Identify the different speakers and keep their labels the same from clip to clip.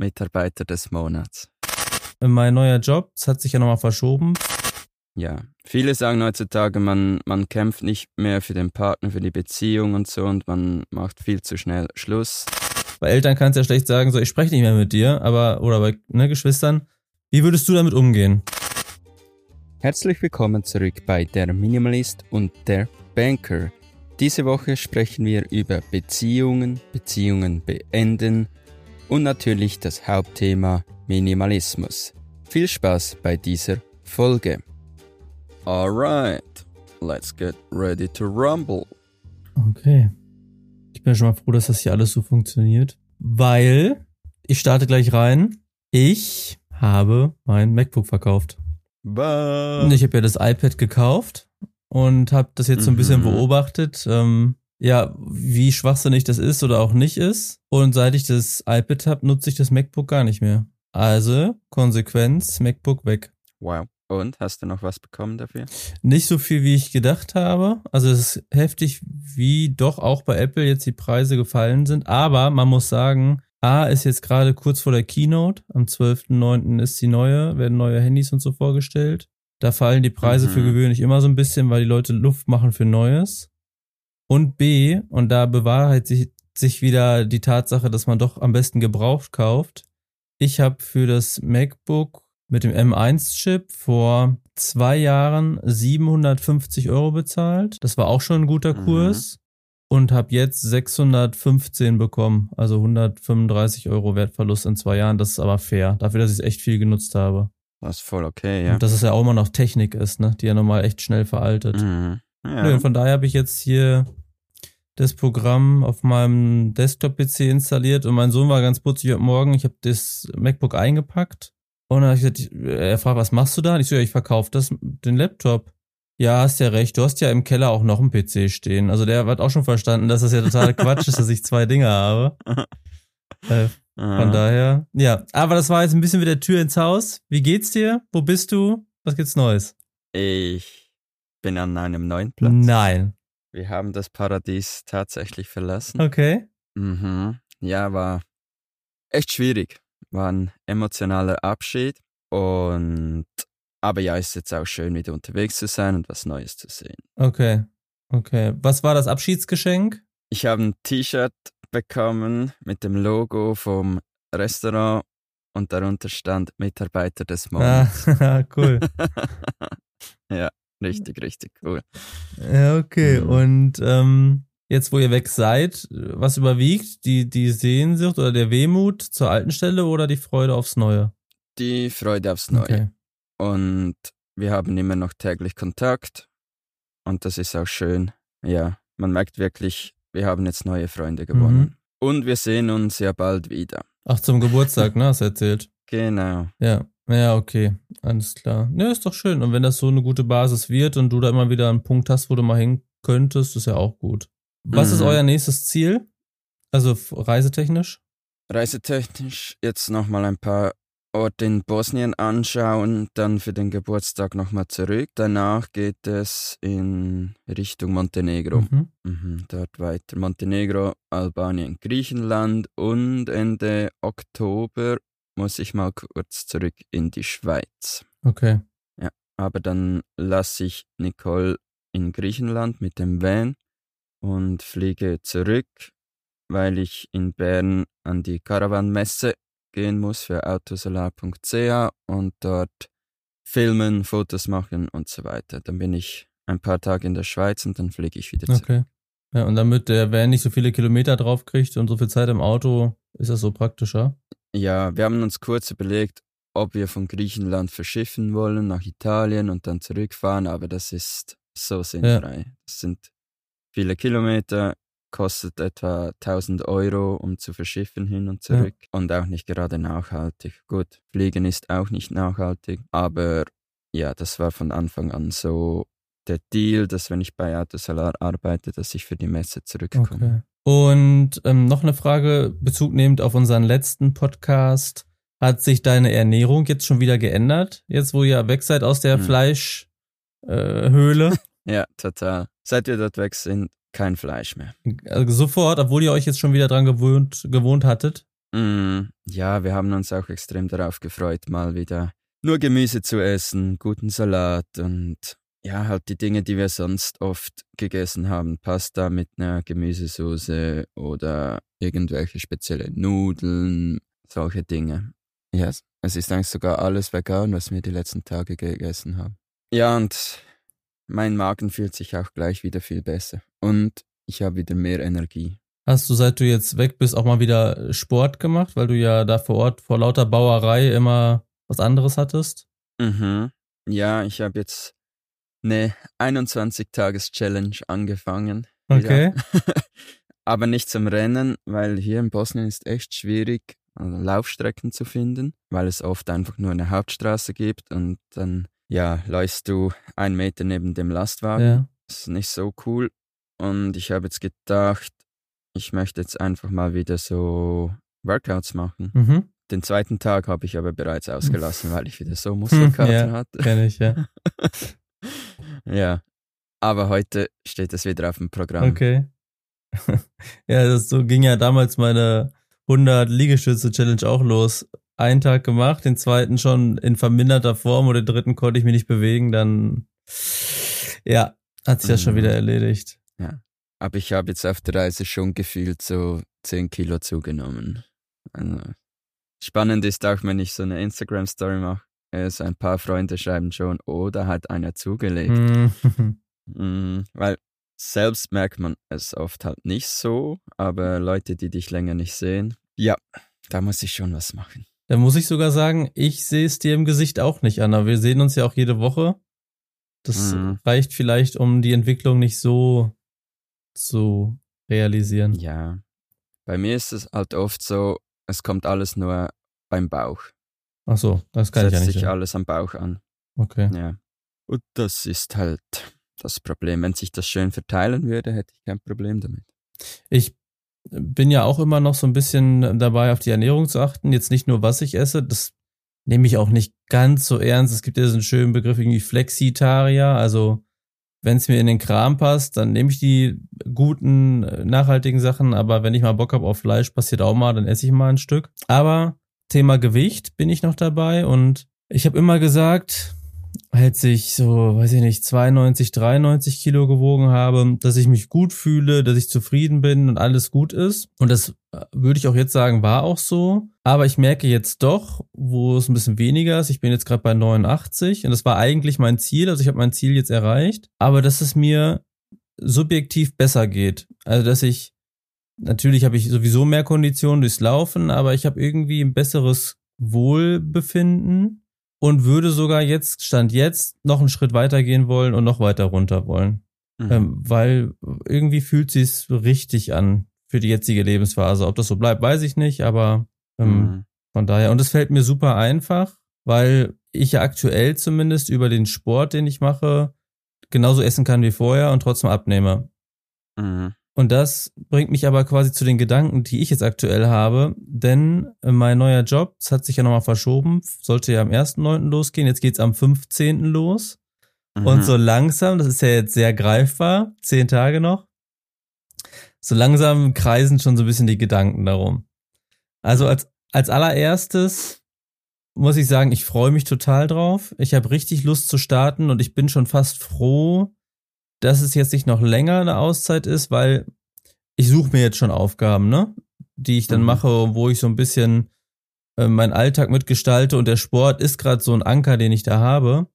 Speaker 1: Mitarbeiter des Monats.
Speaker 2: Mein neuer Job, das hat sich ja nochmal verschoben.
Speaker 1: Ja, viele sagen heutzutage, man, man kämpft nicht mehr für den Partner, für die Beziehung und so und man macht viel zu schnell Schluss.
Speaker 2: Bei Eltern kannst du ja schlecht sagen, so ich spreche nicht mehr mit dir, aber oder bei ne, Geschwistern. Wie würdest du damit umgehen?
Speaker 1: Herzlich willkommen zurück bei Der Minimalist und der Banker. Diese Woche sprechen wir über Beziehungen, Beziehungen beenden und natürlich das Hauptthema Minimalismus. Viel Spaß bei dieser Folge. Alright, let's get ready to rumble.
Speaker 2: Okay. Ich bin schon mal froh, dass das hier alles so funktioniert. Weil, ich starte gleich rein. Ich habe mein MacBook verkauft.
Speaker 1: Bye.
Speaker 2: Ich habe ja das iPad gekauft und habe das jetzt so ein bisschen
Speaker 1: Mhm.
Speaker 2: beobachtet. Ähm, ja, wie schwachsinnig das ist oder auch nicht ist. Und seit ich das iPad habe, nutze ich das MacBook gar nicht mehr. Also, Konsequenz, MacBook weg.
Speaker 1: Wow. Und hast du noch was bekommen dafür?
Speaker 2: Nicht so viel, wie ich gedacht habe. Also es ist heftig, wie doch auch bei Apple jetzt die Preise gefallen sind. Aber man muss sagen, A ist jetzt gerade kurz vor der Keynote. Am 12.09. ist die neue, werden neue Handys und so vorgestellt. Da fallen die Preise
Speaker 1: Mhm.
Speaker 2: für gewöhnlich immer so ein bisschen, weil die Leute Luft machen für Neues. Und B, und da bewahrheit sich, sich wieder die Tatsache, dass man doch am besten gebraucht kauft. Ich habe für das MacBook mit dem M1-Chip vor zwei Jahren 750 Euro bezahlt. Das war auch schon ein guter
Speaker 1: Mhm.
Speaker 2: Kurs. Und habe jetzt 615 bekommen. Also 135 Euro Wertverlust in zwei Jahren. Das ist aber fair. Dafür, dass ich es echt viel genutzt habe.
Speaker 1: Das ist voll okay, ja.
Speaker 2: Und dass es ja auch immer noch Technik ist, ne? Die ja normal echt schnell veraltet.
Speaker 1: Mhm. Ja.
Speaker 2: Nö, und von daher habe ich jetzt hier das Programm auf meinem Desktop-PC installiert und mein Sohn war ganz putzig heute Morgen. Ich habe das MacBook eingepackt und dann habe ich gesagt, ich- er fragt, was machst du da? Und ich so, ja, ich verkaufe das, den Laptop. Ja, hast ja recht. Du hast ja im Keller auch noch einen PC stehen. Also der hat auch schon verstanden, dass das ja total Quatsch ist, dass ich zwei Dinge habe. Äh, von daher, ja. Aber das war jetzt ein bisschen wie der Tür ins Haus. Wie geht's dir? Wo bist du? Was gibt's Neues?
Speaker 1: Ich bin an einem neuen Platz.
Speaker 2: Nein.
Speaker 1: Wir haben das Paradies tatsächlich verlassen.
Speaker 2: Okay.
Speaker 1: Mhm. Ja, war echt schwierig. War ein emotionaler Abschied. Und aber ja, ist jetzt auch schön, wieder unterwegs zu sein und was Neues zu sehen.
Speaker 2: Okay. Okay. Was war das Abschiedsgeschenk?
Speaker 1: Ich habe ein T-Shirt bekommen mit dem Logo vom Restaurant und darunter stand Mitarbeiter des Monats.
Speaker 2: Ah, cool.
Speaker 1: ja, richtig, richtig cool.
Speaker 2: Ja, okay.
Speaker 1: Mhm.
Speaker 2: Und ähm, jetzt, wo ihr weg seid, was überwiegt? Die, die Sehnsucht oder der Wehmut zur alten Stelle oder die Freude aufs Neue?
Speaker 1: Die Freude aufs Neue.
Speaker 2: Okay.
Speaker 1: Und wir haben immer noch täglich Kontakt. Und das ist auch schön. Ja, man merkt wirklich, wir haben jetzt neue Freunde gewonnen.
Speaker 2: Mhm.
Speaker 1: Und wir sehen uns ja bald wieder.
Speaker 2: Ach, zum Geburtstag, ne? Hast du erzählt.
Speaker 1: Genau.
Speaker 2: Ja. Ja, okay. Alles klar. Ja, ist doch schön. Und wenn das so eine gute Basis wird und du da immer wieder einen Punkt hast, wo du mal hin könntest, ist ja auch gut. Was ist
Speaker 1: Mhm.
Speaker 2: euer nächstes Ziel? Also reisetechnisch?
Speaker 1: Reisetechnisch jetzt nochmal ein paar Orte in Bosnien anschauen, dann für den Geburtstag nochmal zurück. Danach geht es in Richtung Montenegro.
Speaker 2: Mhm.
Speaker 1: Mhm, dort weiter Montenegro, Albanien, Griechenland und Ende Oktober muss ich mal kurz zurück in die Schweiz.
Speaker 2: Okay.
Speaker 1: Aber dann lasse ich Nicole in Griechenland mit dem Van und fliege zurück, weil ich in Bern an die Caravan-Messe gehen muss für autosolar.ch und dort filmen, Fotos machen und so weiter. Dann bin ich ein paar Tage in der Schweiz und dann fliege ich wieder zurück.
Speaker 2: Okay. Ja, und damit der Van nicht so viele Kilometer drauf kriegt und so viel Zeit im Auto, ist das so praktischer.
Speaker 1: Ja, wir haben uns kurz überlegt, ob wir von Griechenland verschiffen wollen nach Italien und dann zurückfahren, aber das ist so sinnfrei. Das sind viele Kilometer, kostet etwa 1000 Euro, um zu verschiffen hin und zurück und auch nicht gerade nachhaltig. Gut, Fliegen ist auch nicht nachhaltig, aber ja, das war von Anfang an so der Deal, dass wenn ich bei Autosolar arbeite, dass ich für die Messe zurückkomme.
Speaker 2: Okay. Und ähm, noch eine Frage, Bezug nehmend auf unseren letzten Podcast. Hat sich deine Ernährung jetzt schon wieder geändert? Jetzt, wo ihr weg seid aus der
Speaker 1: Hm.
Speaker 2: Fleischhöhle? Äh?
Speaker 1: Ja, total. Seit wir dort weg sind, kein Fleisch mehr.
Speaker 2: also sofort, obwohl ihr euch jetzt schon wieder dran gewohnt, gewohnt hattet?
Speaker 1: Mm, ja, wir haben uns auch extrem darauf gefreut, mal wieder nur Gemüse zu essen, guten Salat und ja, halt die Dinge, die wir sonst oft gegessen haben. Pasta mit einer Gemüsesoße oder irgendwelche spezielle Nudeln, solche Dinge. Ja, yes. es ist eigentlich sogar alles vegan, was wir die letzten Tage gegessen haben. Ja, und mein Magen fühlt sich auch gleich wieder viel besser. Und ich habe wieder mehr Energie.
Speaker 2: Hast du, seit du jetzt weg bist, auch mal wieder Sport gemacht, weil du ja da vor Ort vor lauter Bauerei immer was anderes hattest?
Speaker 1: Mhm. Ja, ich habe jetzt eine 21-Tages-Challenge angefangen.
Speaker 2: Okay.
Speaker 1: Aber nicht zum Rennen, weil hier in Bosnien ist echt schwierig, also Laufstrecken zu finden, weil es oft einfach nur eine Hauptstraße gibt und dann ja, läufst du einen Meter neben dem Lastwagen. Ja. Das ist nicht so cool. Und ich habe jetzt gedacht, ich möchte jetzt einfach mal wieder so Workouts machen. Mhm. Den zweiten Tag habe ich aber bereits ausgelassen, weil ich wieder so Muskelkater ja, hatte.
Speaker 2: Kenn ich, ja.
Speaker 1: ja. Aber heute steht es wieder auf dem Programm.
Speaker 2: Okay. ja, das so ging ja damals meine 100 Liegestütze Challenge auch los. Einen Tag gemacht, den zweiten schon in verminderter Form oder den dritten konnte ich mich nicht bewegen, dann ja, hat sich ja schon mhm. wieder erledigt.
Speaker 1: Ja. Aber ich habe jetzt auf der Reise schon gefühlt so 10 Kilo zugenommen. Also, spannend ist auch, wenn ich so eine Instagram-Story mache, also ein paar Freunde schreiben schon, oh, da hat einer zugelegt. Mm, weil selbst merkt man es oft halt nicht so, aber Leute, die dich länger nicht sehen, ja, da muss ich schon was machen.
Speaker 2: Da muss ich sogar sagen, ich sehe es dir im Gesicht auch nicht, Anna. Wir sehen uns ja auch jede Woche. Das mhm. reicht vielleicht, um die Entwicklung nicht so zu realisieren.
Speaker 1: Ja. Bei mir ist es halt oft so, es kommt alles nur beim Bauch.
Speaker 2: Ach so, das kann Setzt ich ja nicht.
Speaker 1: sich alles am Bauch an.
Speaker 2: Okay.
Speaker 1: Ja. Und das ist halt das Problem. Wenn sich das schön verteilen würde, hätte ich kein Problem damit.
Speaker 2: Ich bin ja auch immer noch so ein bisschen dabei, auf die Ernährung zu achten. Jetzt nicht nur, was ich esse, das nehme ich auch nicht ganz so ernst. Es gibt ja so einen schönen Begriff irgendwie Flexitarier, also wenn es mir in den Kram passt, dann nehme ich die guten, äh, nachhaltigen Sachen. Aber wenn ich mal Bock habe auf Fleisch, passiert auch mal, dann esse ich mal ein Stück. Aber Thema Gewicht bin ich noch dabei und ich habe immer gesagt, als ich so, weiß ich nicht, 92, 93 Kilo gewogen habe, dass ich mich gut fühle, dass ich zufrieden bin und alles gut ist. Und das äh, würde ich auch jetzt sagen, war auch so. Aber ich merke jetzt doch, wo es ein bisschen weniger ist. Ich bin jetzt gerade bei 89 und das war eigentlich mein Ziel. Also ich habe mein Ziel jetzt erreicht. Aber dass es mir subjektiv besser geht. Also dass ich, natürlich habe ich sowieso mehr Konditionen durchs Laufen, aber ich habe irgendwie ein besseres Wohlbefinden und würde sogar jetzt, Stand jetzt, noch einen Schritt weiter gehen wollen und noch weiter runter wollen. Mhm. Ähm, weil irgendwie fühlt sich's richtig an für die jetzige Lebensphase. Ob das so bleibt, weiß ich nicht, aber ähm, mhm. von daher. Und es fällt mir super einfach, weil ich ja aktuell zumindest über den Sport, den ich mache, genauso essen kann wie vorher und trotzdem abnehme. Mhm. Und das bringt mich aber quasi zu den Gedanken, die ich jetzt aktuell habe, denn mein neuer Job, das hat sich ja nochmal verschoben, sollte ja am 1.9. losgehen, jetzt geht's am 15. los. Mhm. Und so langsam, das ist ja jetzt sehr greifbar, zehn Tage noch, so langsam kreisen schon so ein bisschen die Gedanken darum. Also als, als allererstes muss ich sagen, ich freue mich total drauf. Ich habe richtig Lust zu starten und ich bin schon fast froh, dass es jetzt nicht noch länger eine Auszeit ist, weil ich suche mir jetzt schon Aufgaben, ne? Die ich dann mhm. mache, wo ich so ein bisschen äh, meinen Alltag mitgestalte und der Sport ist gerade so ein Anker, den ich da habe.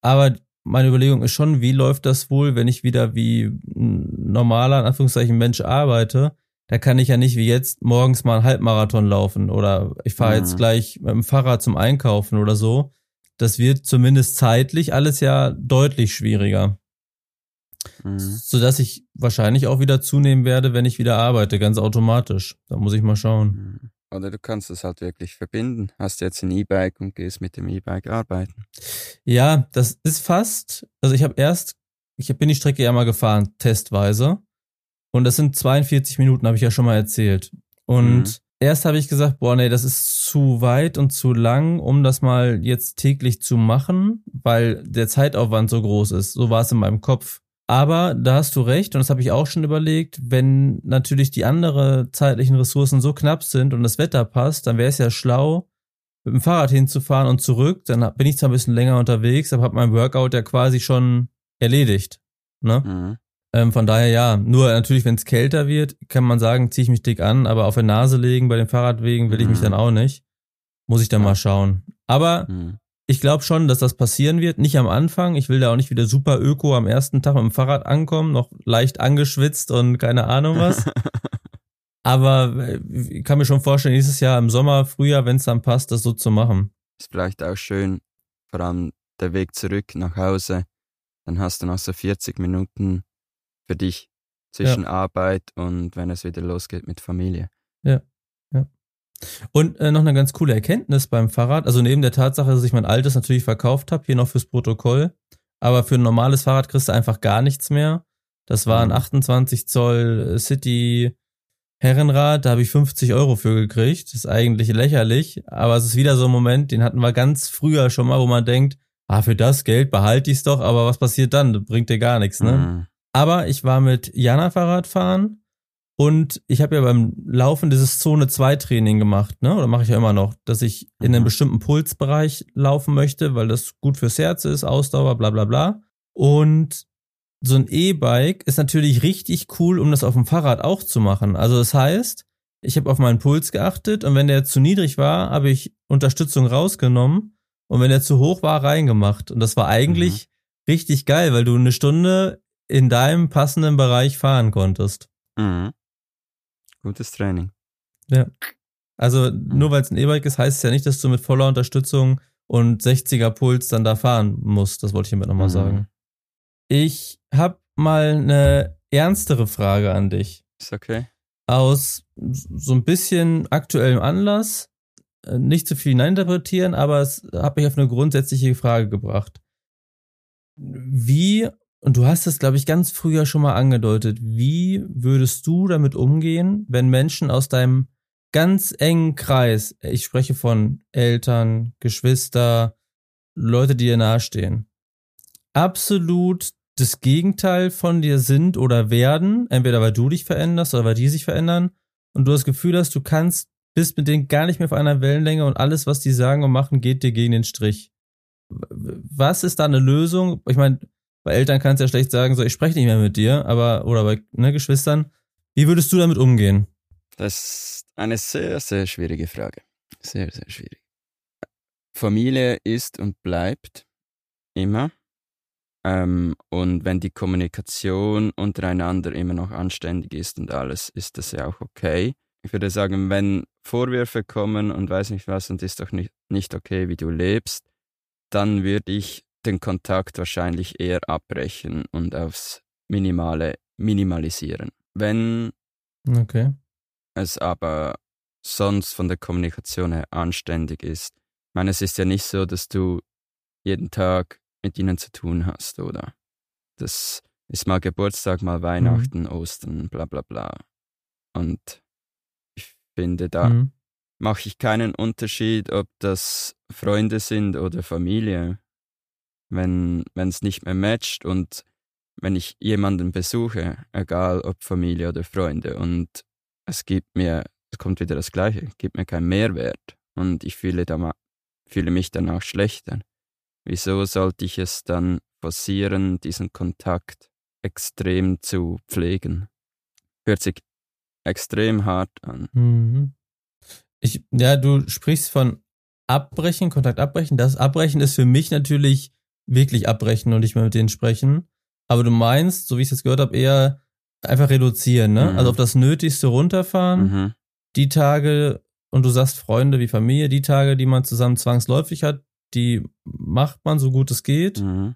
Speaker 2: Aber meine Überlegung ist schon, wie läuft das wohl, wenn ich wieder wie ein normaler, in Anführungszeichen, Mensch arbeite? Da kann ich ja nicht wie jetzt morgens mal einen Halbmarathon laufen oder ich fahre mhm. jetzt gleich mit dem Fahrrad zum Einkaufen oder so. Das wird zumindest zeitlich alles ja deutlich schwieriger. Mhm. Sodass ich wahrscheinlich auch wieder zunehmen werde, wenn ich wieder arbeite, ganz automatisch. Da muss ich mal schauen.
Speaker 1: Mhm. Oder du kannst es halt wirklich verbinden. Hast jetzt ein E-Bike und gehst mit dem E-Bike arbeiten.
Speaker 2: Ja, das ist fast. Also ich habe erst, ich bin die Strecke ja mal gefahren, testweise. Und das sind 42 Minuten, habe ich ja schon mal erzählt. Und mhm. erst habe ich gesagt, boah, nee, das ist zu weit und zu lang, um das mal jetzt täglich zu machen, weil der Zeitaufwand so groß ist. So war es in meinem Kopf. Aber da hast du recht, und das habe ich auch schon überlegt, wenn natürlich die anderen zeitlichen Ressourcen so knapp sind und das Wetter passt, dann wäre es ja schlau, mit dem Fahrrad hinzufahren und zurück. Dann bin ich zwar ein bisschen länger unterwegs, aber habe mein Workout ja quasi schon erledigt. Ne? Mhm. Ähm, von daher ja, nur natürlich, wenn es kälter wird, kann man sagen, ziehe ich mich dick an, aber auf der Nase legen bei den Fahrradwegen will ich mich mhm. dann auch nicht. Muss ich dann ja. mal schauen. Aber mhm ich glaube schon, dass das passieren wird. Nicht am Anfang. Ich will da auch nicht wieder super öko am ersten Tag mit dem Fahrrad ankommen, noch leicht angeschwitzt und keine Ahnung was. Aber äh, ich kann mir schon vorstellen, nächstes Jahr im Sommer, Frühjahr, wenn es dann passt, das so zu machen.
Speaker 1: Ist vielleicht auch schön, vor allem der Weg zurück nach Hause. Dann hast du noch so 40 Minuten für dich zwischen ja. Arbeit und wenn es wieder losgeht mit Familie.
Speaker 2: Ja. Und äh, noch eine ganz coole Erkenntnis beim Fahrrad, also neben der Tatsache, dass ich mein altes natürlich verkauft habe, hier noch fürs Protokoll, aber für ein normales Fahrrad kriegst du einfach gar nichts mehr. Das war ein 28 mhm. Zoll äh, City Herrenrad, da habe ich 50 Euro für gekriegt. Das ist eigentlich lächerlich, aber es ist wieder so ein Moment, den hatten wir ganz früher schon mal, wo man denkt, ah, für das Geld behalte ich es doch, aber was passiert dann? Das bringt dir gar nichts, ne? Mhm. Aber ich war mit Jana Fahrrad fahren und ich habe ja beim Laufen dieses Zone 2 Training gemacht, ne? Oder mache ich ja immer noch, dass ich in einem mhm. bestimmten Pulsbereich laufen möchte, weil das gut fürs Herz ist, Ausdauer, bla bla bla. Und so ein E-Bike ist natürlich richtig cool, um das auf dem Fahrrad auch zu machen. Also das heißt, ich habe auf meinen Puls geachtet und wenn der zu niedrig war, habe ich Unterstützung rausgenommen und wenn der zu hoch war, reingemacht. Und das war eigentlich mhm. richtig geil, weil du eine Stunde in deinem passenden Bereich fahren konntest. Mhm.
Speaker 1: Gutes Training.
Speaker 2: Ja. Also nur weil es ein E-Bike ist, heißt es ja nicht, dass du mit voller Unterstützung und 60er Puls dann da fahren musst. Das wollte ich hiermit nochmal mhm. sagen. Ich habe mal eine ernstere Frage an dich.
Speaker 1: Ist okay.
Speaker 2: Aus so ein bisschen aktuellem Anlass. Äh, nicht zu viel hineininterpretieren, aber es hat mich auf eine grundsätzliche Frage gebracht. Wie und du hast es, glaube ich, ganz früher schon mal angedeutet. Wie würdest du damit umgehen, wenn Menschen aus deinem ganz engen Kreis, ich spreche von Eltern, Geschwister, Leute, die dir nahestehen, absolut das Gegenteil von dir sind oder werden, entweder weil du dich veränderst oder weil die sich verändern und du das Gefühl hast, du kannst, bist mit denen gar nicht mehr auf einer Wellenlänge und alles, was die sagen und machen, geht dir gegen den Strich. Was ist da eine Lösung? Ich meine, bei Eltern kannst du ja schlecht sagen, so, ich spreche nicht mehr mit dir, aber, oder bei ne, Geschwistern. Wie würdest du damit umgehen?
Speaker 1: Das ist eine sehr, sehr schwierige Frage. Sehr, sehr schwierig. Familie ist und bleibt immer. Ähm, und wenn die Kommunikation untereinander immer noch anständig ist und alles, ist das ja auch okay. Ich würde sagen, wenn Vorwürfe kommen und weiß nicht was und ist doch nicht, nicht okay, wie du lebst, dann würde ich den Kontakt wahrscheinlich eher abbrechen und aufs Minimale minimalisieren. Wenn
Speaker 2: okay.
Speaker 1: es aber sonst von der Kommunikation her anständig ist, ich meine, es ist ja nicht so, dass du jeden Tag mit ihnen zu tun hast, oder? Das ist mal Geburtstag, mal Weihnachten, mhm. Ostern, bla bla bla. Und ich finde, da mhm. mache ich keinen Unterschied, ob das Freunde sind oder Familie wenn es nicht mehr matcht und wenn ich jemanden besuche, egal ob Familie oder Freunde, und es gibt mir, es kommt wieder das Gleiche, gibt mir keinen Mehrwert und ich fühle, da, fühle mich danach schlechter. Wieso sollte ich es dann forcieren, diesen Kontakt extrem zu pflegen? Hört sich extrem hart an.
Speaker 2: Mhm. Ich, ja, du sprichst von Abbrechen, Kontakt abbrechen. Das Abbrechen ist für mich natürlich wirklich abbrechen und nicht mehr mit denen sprechen. Aber du meinst, so wie ich es jetzt gehört habe, eher einfach reduzieren, ne? Mhm. Also auf das Nötigste runterfahren. Mhm. Die Tage, und du sagst Freunde wie Familie, die Tage, die man zusammen zwangsläufig hat, die macht man so gut es geht, mhm.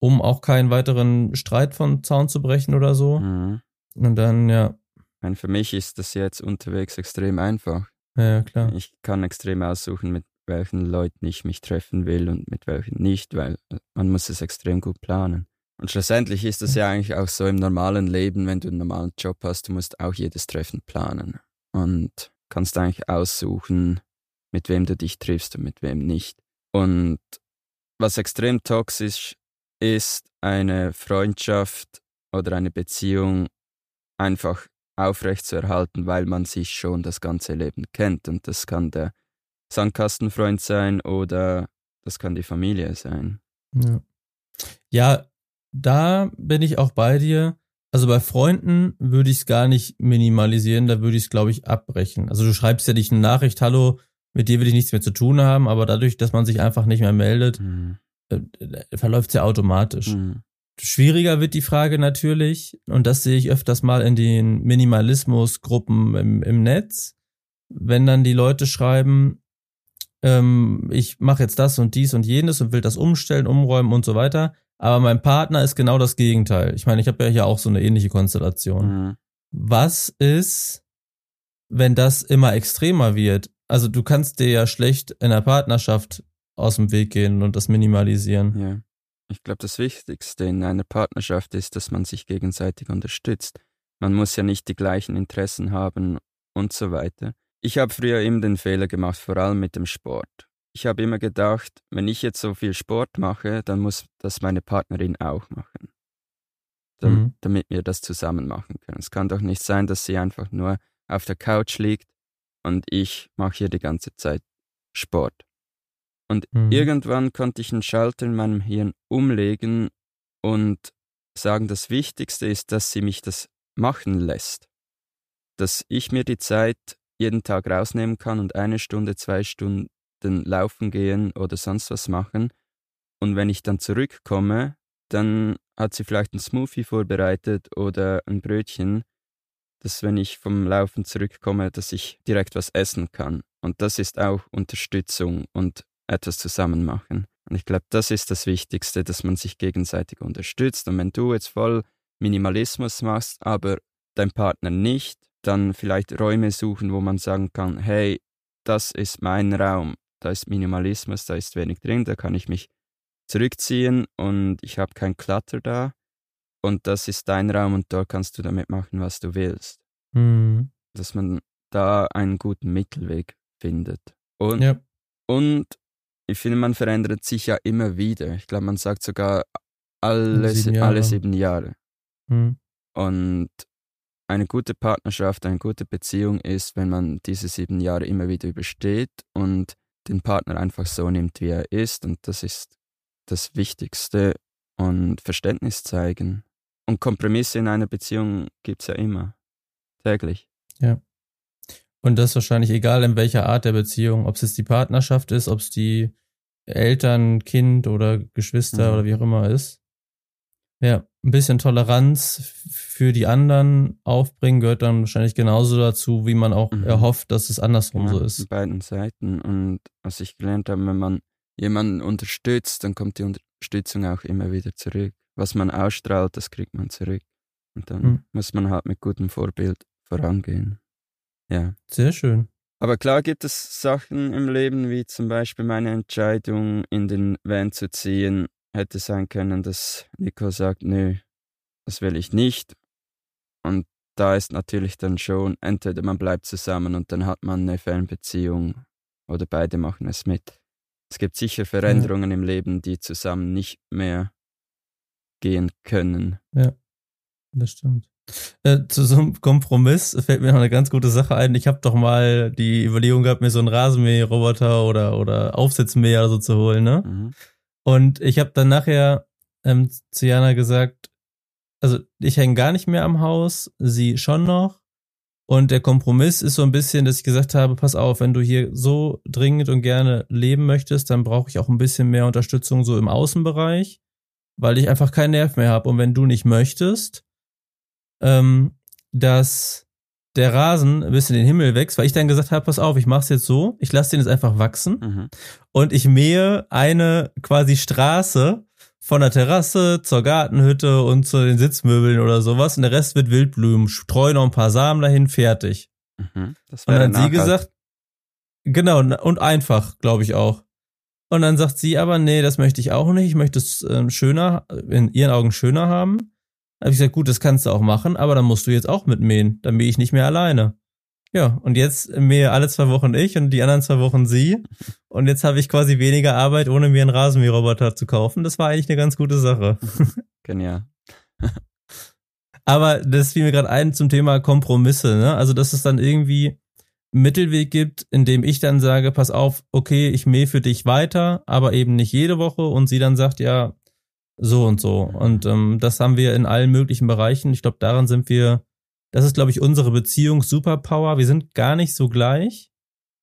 Speaker 2: um auch keinen weiteren Streit von Zaun zu brechen oder so. Mhm. Und dann, ja.
Speaker 1: Meine, für mich ist das jetzt unterwegs extrem einfach.
Speaker 2: Ja, klar.
Speaker 1: Ich kann extrem aussuchen, mit welchen Leuten ich mich treffen will und mit welchen nicht, weil man muss es extrem gut planen. Und schlussendlich ist es ja eigentlich auch so im normalen Leben, wenn du einen normalen Job hast, du musst auch jedes Treffen planen und kannst eigentlich aussuchen, mit wem du dich triffst und mit wem nicht. Und was extrem toxisch ist eine Freundschaft oder eine Beziehung einfach aufrechtzuerhalten, weil man sich schon das ganze Leben kennt. Und das kann der Sandkastenfreund sein oder das kann die Familie sein.
Speaker 2: Ja. ja, da bin ich auch bei dir. Also bei Freunden würde ich es gar nicht minimalisieren, da würde ich es, glaube ich, abbrechen. Also du schreibst ja nicht eine Nachricht, hallo, mit dir will ich nichts mehr zu tun haben, aber dadurch, dass man sich einfach nicht mehr meldet, mhm. äh, äh verläuft es ja automatisch. Mhm. Schwieriger wird die Frage natürlich, und das sehe ich öfters mal in den Minimalismusgruppen im, im Netz, wenn dann die Leute schreiben, ähm, ich mache jetzt das und dies und jenes und will das umstellen, umräumen und so weiter. Aber mein Partner ist genau das Gegenteil. Ich meine, ich habe ja hier auch so eine ähnliche Konstellation. Mhm. Was ist, wenn das immer extremer wird? Also du kannst dir ja schlecht in der Partnerschaft aus dem Weg gehen und das minimalisieren.
Speaker 1: Ja. Ich glaube, das Wichtigste in einer Partnerschaft ist, dass man sich gegenseitig unterstützt. Man muss ja nicht die gleichen Interessen haben und so weiter. Ich habe früher immer den Fehler gemacht, vor allem mit dem Sport. Ich habe immer gedacht, wenn ich jetzt so viel Sport mache, dann muss das meine Partnerin auch machen. Dann, mhm. Damit wir das zusammen machen können. Es kann doch nicht sein, dass sie einfach nur auf der Couch liegt und ich mache hier die ganze Zeit Sport. Und mhm. irgendwann konnte ich einen Schalter in meinem Hirn umlegen und sagen, das Wichtigste ist, dass sie mich das machen lässt. Dass ich mir die Zeit jeden Tag rausnehmen kann und eine Stunde, zwei Stunden laufen gehen oder sonst was machen. Und wenn ich dann zurückkomme, dann hat sie vielleicht einen Smoothie vorbereitet oder ein Brötchen, dass wenn ich vom Laufen zurückkomme, dass ich direkt was essen kann. Und das ist auch Unterstützung und etwas zusammen machen. Und ich glaube, das ist das Wichtigste, dass man sich gegenseitig unterstützt. Und wenn du jetzt voll Minimalismus machst, aber dein Partner nicht, dann vielleicht Räume suchen, wo man sagen kann, hey, das ist mein Raum, da ist Minimalismus, da ist wenig drin, da kann ich mich zurückziehen und ich habe kein Clutter da und das ist dein Raum und dort kannst du damit machen, was du willst. Mhm. Dass man da einen guten Mittelweg findet. Und, ja. und ich finde, man verändert sich ja immer wieder. Ich glaube, man sagt sogar alle sieben Jahre. Alle sieben Jahre. Mhm. Und eine gute Partnerschaft, eine gute Beziehung ist, wenn man diese sieben Jahre immer wieder übersteht und den Partner einfach so nimmt, wie er ist. Und das ist das Wichtigste. Und Verständnis zeigen. Und Kompromisse in einer Beziehung gibt es ja immer. Täglich.
Speaker 2: Ja. Und das wahrscheinlich egal in welcher Art der Beziehung, ob es jetzt die Partnerschaft ist, ob es die Eltern, Kind oder Geschwister mhm. oder wie auch immer ist. Ja, ein bisschen Toleranz für die anderen aufbringen gehört dann wahrscheinlich genauso dazu, wie man auch mhm. erhofft, dass es andersrum
Speaker 1: ja,
Speaker 2: so ist.
Speaker 1: beiden Seiten. Und was ich gelernt habe, wenn man jemanden unterstützt, dann kommt die Unterstützung auch immer wieder zurück. Was man ausstrahlt, das kriegt man zurück. Und dann mhm. muss man halt mit gutem Vorbild vorangehen. Ja.
Speaker 2: Sehr schön.
Speaker 1: Aber klar gibt es Sachen im Leben, wie zum Beispiel meine Entscheidung, in den Van zu ziehen, hätte sein können, dass Nico sagt, nö, das will ich nicht. Und da ist natürlich dann schon, entweder man bleibt zusammen und dann hat man eine Fernbeziehung oder beide machen es mit. Es gibt sicher Veränderungen ja. im Leben, die zusammen nicht mehr gehen können.
Speaker 2: Ja, das stimmt. Äh, zu so einem Kompromiss fällt mir noch eine ganz gute Sache ein. Ich habe doch mal die Überlegung gehabt, mir so einen Rasenmäherroboter oder, oder Aufsitzmäher so zu holen, ne? Mhm. Und ich habe dann nachher ähm, zu Jana gesagt, also ich hänge gar nicht mehr am Haus, sie schon noch. Und der Kompromiss ist so ein bisschen, dass ich gesagt habe, pass auf, wenn du hier so dringend und gerne leben möchtest, dann brauche ich auch ein bisschen mehr Unterstützung so im Außenbereich, weil ich einfach keinen Nerv mehr habe. Und wenn du nicht möchtest, ähm, dass der Rasen bis in den Himmel wächst, weil ich dann gesagt habe, pass auf, ich mach's jetzt so, ich lasse den jetzt einfach wachsen mhm. und ich mähe eine quasi Straße von der Terrasse zur Gartenhütte und zu den Sitzmöbeln oder sowas und der Rest wird Wildblumen, streue noch ein paar Samen dahin, fertig. Mhm. Das und dann hat sie gesagt, genau, und einfach, glaube ich auch. Und dann sagt sie aber, nee, das möchte ich auch nicht, ich möchte es äh, schöner, in ihren Augen schöner haben habe ich gesagt, gut, das kannst du auch machen, aber dann musst du jetzt auch mitmähen. Dann mähe ich nicht mehr alleine. Ja, und jetzt mähe alle zwei Wochen ich und die anderen zwei Wochen sie. Und jetzt habe ich quasi weniger Arbeit, ohne mir einen Rasenmäherroboter zu kaufen. Das war eigentlich eine ganz gute Sache.
Speaker 1: Genial.
Speaker 2: Aber das fiel mir gerade ein zum Thema Kompromisse, ne? Also, dass es dann irgendwie einen Mittelweg gibt, in dem ich dann sage, pass auf, okay, ich mähe für dich weiter, aber eben nicht jede Woche und sie dann sagt, ja, so und so. Und ähm, das haben wir in allen möglichen Bereichen. Ich glaube, daran sind wir, das ist, glaube ich, unsere Beziehung Superpower. Wir sind gar nicht so gleich.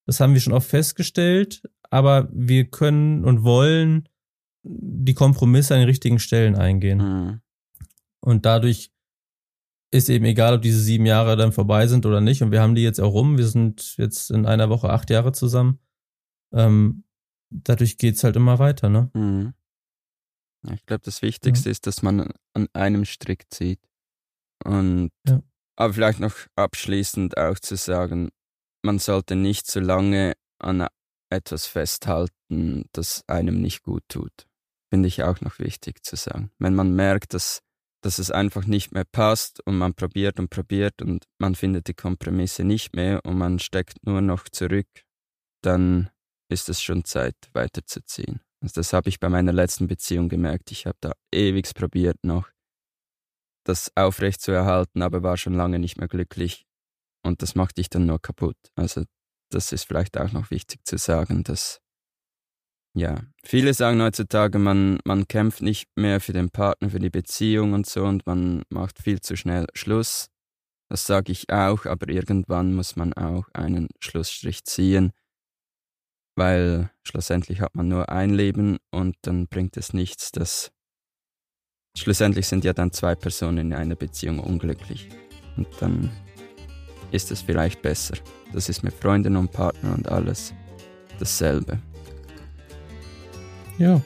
Speaker 2: Das haben wir schon oft festgestellt, aber wir können und wollen die Kompromisse an den richtigen Stellen eingehen. Mhm. Und dadurch ist eben egal, ob diese sieben Jahre dann vorbei sind oder nicht. Und wir haben die jetzt auch rum. Wir sind jetzt in einer Woche acht Jahre zusammen. Ähm, dadurch geht's halt immer weiter, ne?
Speaker 1: Mhm. Ich glaube, das Wichtigste ja. ist, dass man an einem Strick zieht. Und ja. aber vielleicht noch abschließend auch zu sagen, man sollte nicht zu lange an etwas festhalten, das einem nicht gut tut. Finde ich auch noch wichtig zu sagen. Wenn man merkt, dass dass es einfach nicht mehr passt und man probiert und probiert und man findet die Kompromisse nicht mehr und man steckt nur noch zurück, dann ist es schon Zeit weiterzuziehen. Also das habe ich bei meiner letzten Beziehung gemerkt. Ich habe da ewig probiert noch, das aufrecht zu erhalten, aber war schon lange nicht mehr glücklich und das macht dich dann nur kaputt. Also das ist vielleicht auch noch wichtig zu sagen, dass ja, viele sagen heutzutage, man, man kämpft nicht mehr für den Partner, für die Beziehung und so und man macht viel zu schnell Schluss. Das sage ich auch, aber irgendwann muss man auch einen Schlussstrich ziehen, weil schlussendlich hat man nur ein Leben und dann bringt es nichts, dass schlussendlich sind ja dann zwei Personen in einer Beziehung unglücklich und dann ist es vielleicht besser. Das ist mit Freunden und Partner und alles dasselbe.
Speaker 2: Ja.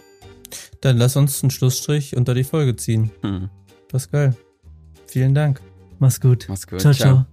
Speaker 2: Dann lass uns einen Schlussstrich unter die Folge ziehen. Hm. Das ist geil. Vielen Dank. Mach's gut.
Speaker 1: Mach's gut. ciao. ciao. ciao.